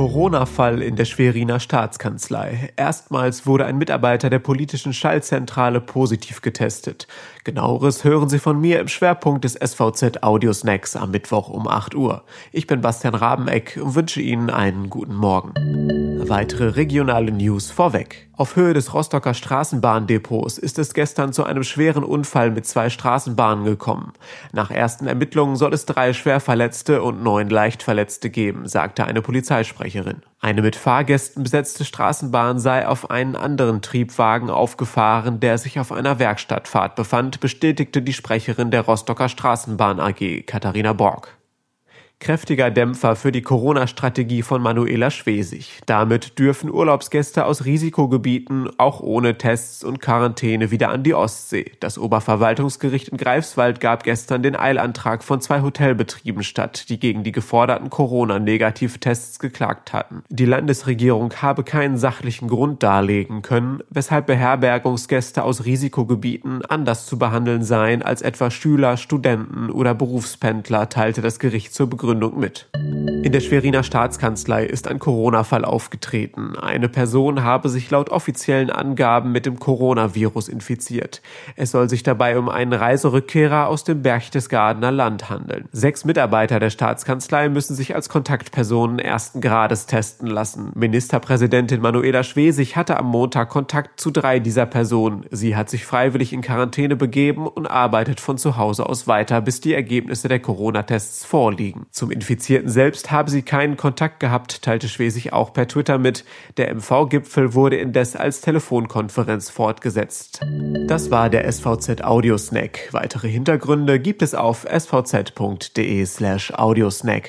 Corona-Fall in der Schweriner Staatskanzlei. Erstmals wurde ein Mitarbeiter der politischen Schallzentrale positiv getestet. Genaueres hören Sie von mir im Schwerpunkt des SVZ Audio Snacks am Mittwoch um 8 Uhr. Ich bin Bastian Rabeneck und wünsche Ihnen einen guten Morgen. Weitere regionale News vorweg. Auf Höhe des Rostocker Straßenbahndepots ist es gestern zu einem schweren Unfall mit zwei Straßenbahnen gekommen. Nach ersten Ermittlungen soll es drei Schwerverletzte und neun Leichtverletzte geben, sagte eine Polizeisprecherin. Eine mit Fahrgästen besetzte Straßenbahn sei auf einen anderen Triebwagen aufgefahren, der sich auf einer Werkstattfahrt befand, bestätigte die Sprecherin der Rostocker Straßenbahn AG, Katharina Borg kräftiger Dämpfer für die Corona-Strategie von Manuela Schwesig. Damit dürfen Urlaubsgäste aus Risikogebieten auch ohne Tests und Quarantäne wieder an die Ostsee. Das Oberverwaltungsgericht in Greifswald gab gestern den Eilantrag von zwei Hotelbetrieben statt, die gegen die geforderten Corona-Negativtests geklagt hatten. Die Landesregierung habe keinen sachlichen Grund darlegen können, weshalb Beherbergungsgäste aus Risikogebieten anders zu behandeln seien als etwa Schüler, Studenten oder Berufspendler, teilte das Gericht zur Begründung Begründung mit. In der Schweriner Staatskanzlei ist ein Corona-Fall aufgetreten. Eine Person habe sich laut offiziellen Angaben mit dem Coronavirus infiziert. Es soll sich dabei um einen Reiserückkehrer aus dem Berchtesgadener Land handeln. Sechs Mitarbeiter der Staatskanzlei müssen sich als Kontaktpersonen ersten Grades testen lassen. Ministerpräsidentin Manuela Schwesig hatte am Montag Kontakt zu drei dieser Personen. Sie hat sich freiwillig in Quarantäne begeben und arbeitet von zu Hause aus weiter, bis die Ergebnisse der Corona-Tests vorliegen. Zum Infizierten selbst habe sie keinen Kontakt gehabt, teilte Schwesig auch per Twitter mit. Der MV-Gipfel wurde indes als Telefonkonferenz fortgesetzt. Das war der SVZ Audiosnack. Weitere Hintergründe gibt es auf svz.de slash audiosnack.